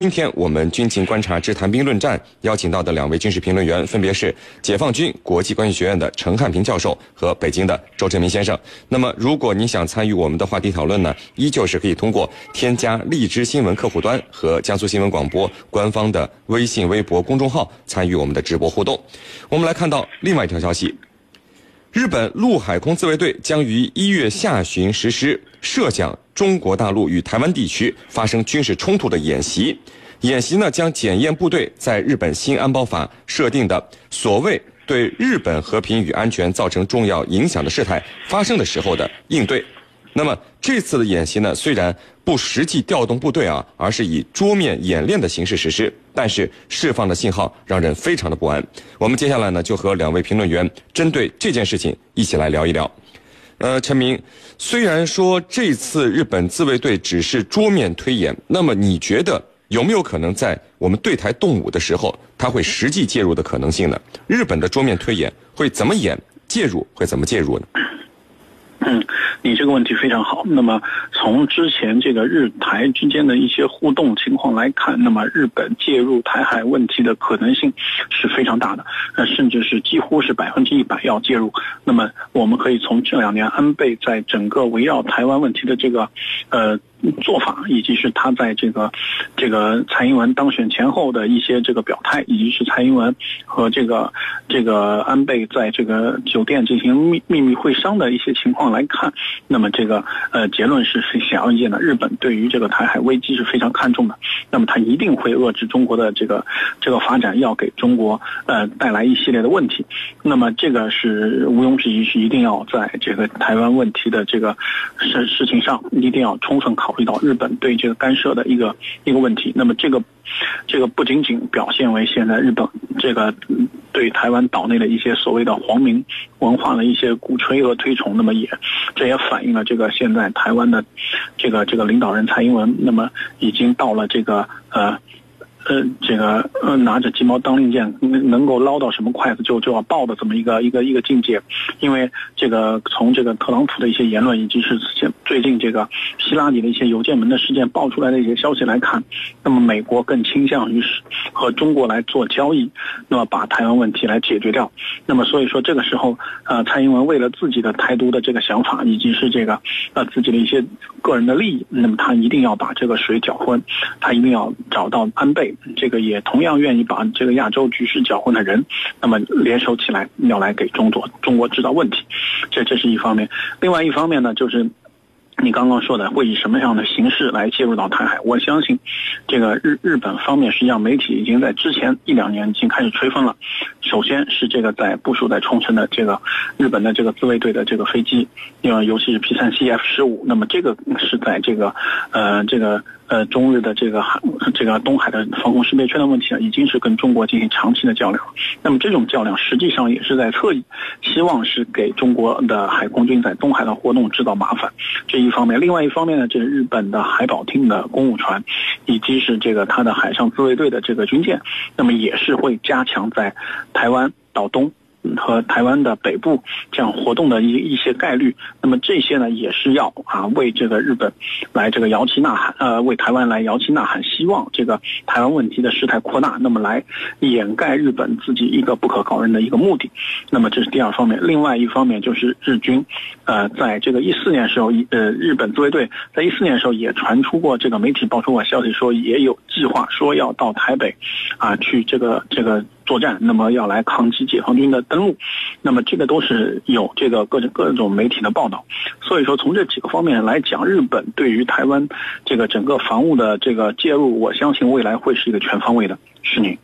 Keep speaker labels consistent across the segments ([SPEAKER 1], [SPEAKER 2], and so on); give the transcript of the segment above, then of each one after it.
[SPEAKER 1] 今天我们军情观察之谈兵论战邀请到的两位军事评论员分别是解放军国际关系学院的陈汉平教授和北京的周振明先生。那么，如果你想参与我们的话题讨论呢，依旧是可以通过添加荔枝新闻客户端和江苏新闻广播官方的微信、微博公众号参与我们的直播互动。我们来看到另外一条消息：日本陆海空自卫队将于一月下旬实施设想。中国大陆与台湾地区发生军事冲突的演习，演习呢将检验部队在日本新安保法设定的所谓对日本和平与安全造成重要影响的事态发生的时候的应对。那么这次的演习呢，虽然不实际调动部队啊，而是以桌面演练的形式实施，但是释放的信号让人非常的不安。我们接下来呢，就和两位评论员针对这件事情一起来聊一聊。呃，陈明，虽然说这次日本自卫队只是桌面推演，那么你觉得有没有可能在我们对台动武的时候，他会实际介入的可能性呢？日本的桌面推演会怎么演？介入会怎么介入呢？
[SPEAKER 2] 嗯，你这个问题非常好。那么从之前这个日台之间的一些互动情况来看，那么日本介入台海问题的可能性是非常大的，呃，甚至是几乎是百分之一百要介入。那么我们可以从这两年安倍在整个围绕台湾问题的这个，呃。做法，以及是他在这个这个蔡英文当选前后的一些这个表态，以及是蔡英文和这个这个安倍在这个酒店进行秘秘密会商的一些情况来看，那么这个呃结论是是显而易见的。日本对于这个台海危机是非常看重的，那么他一定会遏制中国的这个这个发展，要给中国呃带来一系列的问题。那么这个是毋庸置疑，是一定要在这个台湾问题的这个事事情上一定要充分考。考虑到日本对这个干涉的一个一个问题，那么这个这个不仅仅表现为现在日本这个对台湾岛内的一些所谓的皇民文化的一些鼓吹和推崇，那么也这也反映了这个现在台湾的这个这个领导人蔡英文，那么已经到了这个呃。呃，这个呃，拿着鸡毛当令箭，能能够捞到什么筷子就就要抱的这么一个一个一个境界，因为这个从这个特朗普的一些言论，以及是最近这个希拉里的一些邮件门的事件爆出来的一些消息来看，那么美国更倾向于是和中国来做交易，那么把台湾问题来解决掉。那么所以说这个时候，呃，蔡英文为了自己的台独的这个想法，以及是这个呃自己的一些个人的利益，那么他一定要把这个水搅浑，他一定要找到安倍。这个也同样愿意把这个亚洲局势搅混的人，那么联手起来要来给中国中国制造问题，这这是一方面。另外一方面呢，就是你刚刚说的会以什么样的形式来介入到台海？我相信，这个日日本方面实际上媒体已经在之前一两年已经开始吹风了。首先是这个在部署在冲绳的这个日本的这个自卫队的这个飞机，呃，尤其是 P 三 C F 十五，那么这个是在这个呃这个。呃，中日的这个海，这个东海的防空识别圈的问题呢，已经是跟中国进行长期的较量。那么这种较量实际上也是在侧翼，希望是给中国的海空军在东海的活动制造麻烦。这一方面，另外一方面呢，就是日本的海保厅的公务船，以及是这个它的海上自卫队的这个军舰，那么也是会加强在台湾岛东。和台湾的北部这样活动的一一些概率，那么这些呢也是要啊为这个日本来这个摇旗呐喊，呃为台湾来摇旗呐喊，希望这个台湾问题的事态扩大，那么来掩盖日本自己一个不可告人的一个目的。那么这是第二方面，另外一方面就是日军，呃在这个一四年时候，呃日本自卫队在一四年时候也传出过这个媒体爆出过消息，说也有计划说要到台北，啊去这个这个。作战，那么要来抗击解放军的登陆，那么这个都是有这个各种各种媒体的报道，所以说从这几个方面来讲，日本对于台湾这个整个防务的这个介入，我相信未来会是一个全方位的。是您。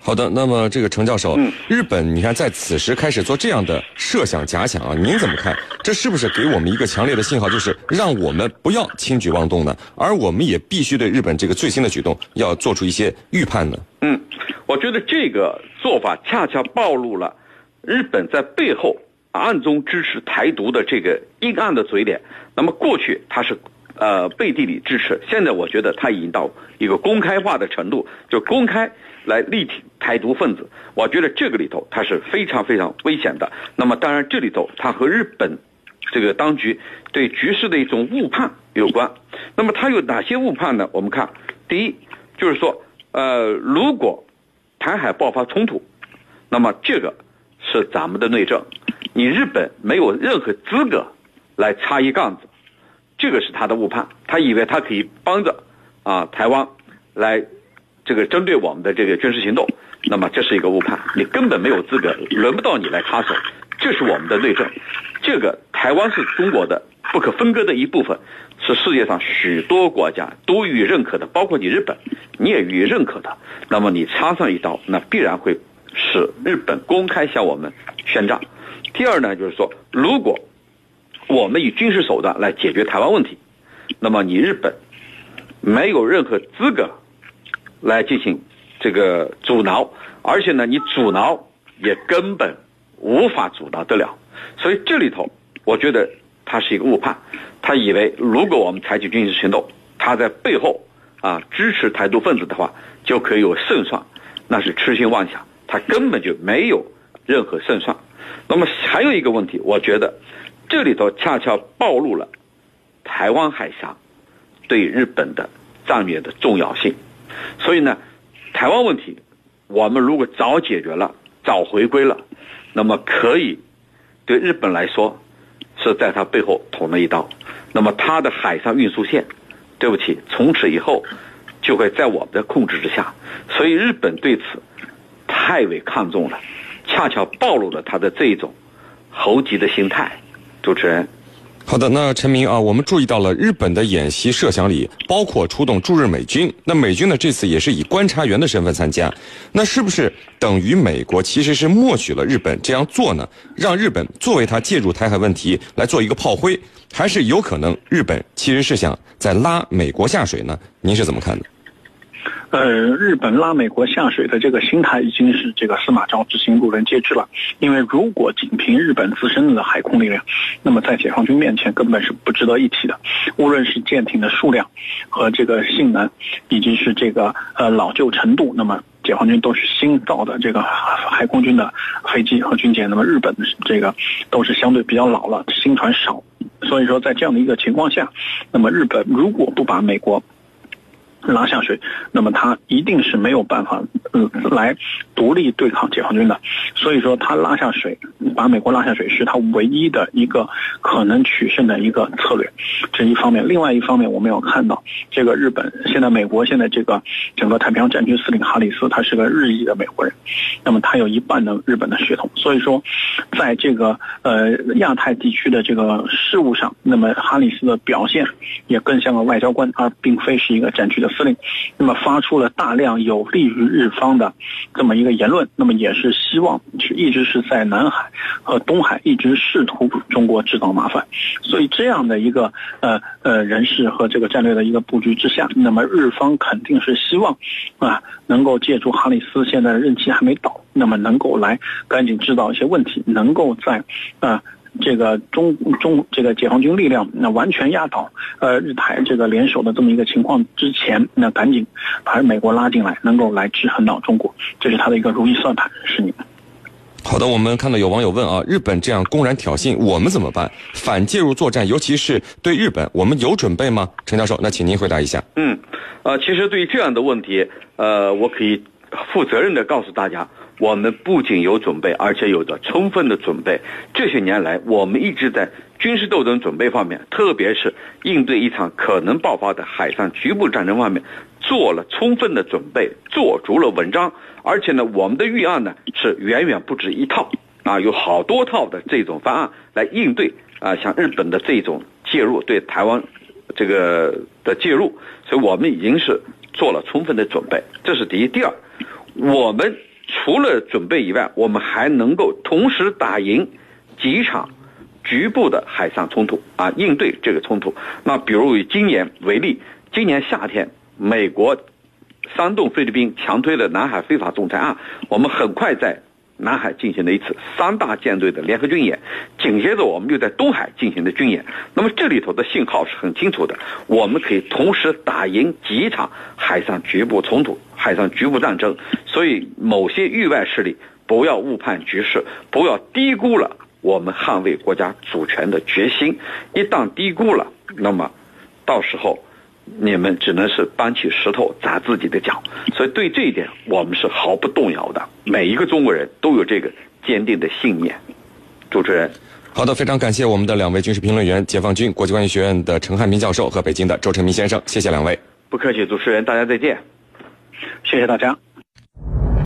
[SPEAKER 1] 好的，那么这个程教授，日本你看在此时开始做这样的设想假想啊，您怎么看？这是不是给我们一个强烈的信号，就是让我们不要轻举妄动呢？而我们也必须对日本这个最新的举动要做出一些预判呢？
[SPEAKER 3] 嗯，我觉得这个做法恰恰暴露了日本在背后暗中支持台独的这个阴暗的嘴脸。那么过去他是呃背地里支持，现在我觉得他已经到一个公开化的程度，就公开。来力挺台独分子，我觉得这个里头它是非常非常危险的。那么当然这里头它和日本这个当局对局势的一种误判有关。那么它有哪些误判呢？我们看，第一，就是说，呃，如果台海爆发冲突，那么这个是咱们的内政，你日本没有任何资格来插一杠子，这个是他的误判，他以为他可以帮着啊台湾来这个针对我们的这个军事行动，那么这是一个误判，你根本没有资格，轮不到你来插手，这是我们的内政，这个台湾是中国的不可分割的一部分，是世界上许多国家都予以认可的，包括你日本，你也予以认可的，那么你插上一刀，那必然会使日本公开向我们宣战。第二呢，就是说，如果我们以军事手段来解决台湾问题，那么你日本没有任何资格来进行这个阻挠，而且呢，你阻挠也根本无法阻挠得了。所以这里头，我觉得他是一个误判，他以为如果我们采取军事行动，他在背后啊支持台独分子的话，就可以有胜算，那是痴心妄想，他根本就没有任何胜算。那么还有一个问题，我觉得这里头恰恰暴露了台湾海峡对日本的战略的重要性。所以呢，台湾问题我们如果早解决了，早回归了，那么可以对日本来说是在他背后捅了一刀。那么他的海上运输线，对不起，从此以后就会在我们的控制之下。所以日本对此太为看重了。恰巧暴露了他的这一种猴急的心态。主持人，
[SPEAKER 1] 好的，那陈明啊，我们注意到了日本的演习设想里包括出动驻日美军，那美军呢这次也是以观察员的身份参加，那是不是等于美国其实是默许了日本这样做呢？让日本作为他介入台海问题来做一个炮灰，还是有可能日本其实是想在拉美国下水呢？您是怎么看的？
[SPEAKER 2] 呃，日本拉美国下水的这个心态已经是这个司马昭之心，路人皆知了。因为如果仅凭日本自身的海空力量，那么在解放军面前根本是不值得一提的。无论是舰艇的数量和这个性能，以及是这个呃老旧程度，那么解放军都是新造的这个海空军的飞机和军舰，那么日本这个都是相对比较老了，新船少。所以说，在这样的一个情况下，那么日本如果不把美国拉下水，那么他一定是没有办法，嗯，来独立对抗解放军的。所以说，他拉下水，把美国拉下水，是他唯一的一个可能取胜的一个策略。这一方面，另外一方面，我们要看到，这个日本现在，美国现在这个整个太平洋战区司令哈里斯，他是个日裔的美国人，那么他有一半的日本的血统。所以说，在这个呃亚太地区的这个事务上，那么哈里斯的表现也更像个外交官，而并非是一个战区的。司令，那么发出了大量有利于日方的这么一个言论，那么也是希望是一直是在南海和东海一直试图中国制造麻烦，所以这样的一个呃呃人事和这个战略的一个布局之下，那么日方肯定是希望啊能够借助哈里斯现在的任期还没到，那么能够来赶紧制造一些问题，能够在啊。这个中中这个解放军力量那完全压倒呃日台这个联手的这么一个情况之前，那赶紧把美国拉进来，能够来制衡到中国，这是他的一个如意算盘，是你们。
[SPEAKER 1] 好的，我们看到有网友问啊，日本这样公然挑衅，我们怎么办？反介入作战，尤其是对日本，我们有准备吗？陈教授，那请您回答一下。
[SPEAKER 3] 嗯，呃，其实对于这样的问题，呃，我可以负责任的告诉大家。我们不仅有准备，而且有着充分的准备。这些年来，我们一直在军事斗争准备方面，特别是应对一场可能爆发的海上局部战争方面，做了充分的准备，做足了文章。而且呢，我们的预案呢是远远不止一套啊，有好多套的这种方案来应对啊，像日本的这种介入对台湾这个的介入，所以我们已经是做了充分的准备。这是第一。第二，我们。除了准备以外，我们还能够同时打赢几场局部的海上冲突啊，应对这个冲突。那比如以今年为例，今年夏天，美国煽动菲律宾强推了南海非法仲裁案，我们很快在。南海进行了一次三大舰队的联合军演，紧接着我们又在东海进行的军演。那么这里头的信号是很清楚的，我们可以同时打赢几场海上局部冲突、海上局部战争。所以某些域外势力不要误判局势，不要低估了我们捍卫国家主权的决心。一旦低估了，那么到时候你们只能是搬起石头砸自己的脚。所以对这一点，我们是毫不动摇的。每一个中国人都有这个坚定的信念。主持人，
[SPEAKER 1] 好的，非常感谢我们的两位军事评论员，解放军国际关系学院的陈汉民教授和北京的周成民先生，谢谢两位。
[SPEAKER 3] 不客气，主持人，大家再见。
[SPEAKER 2] 谢谢大家。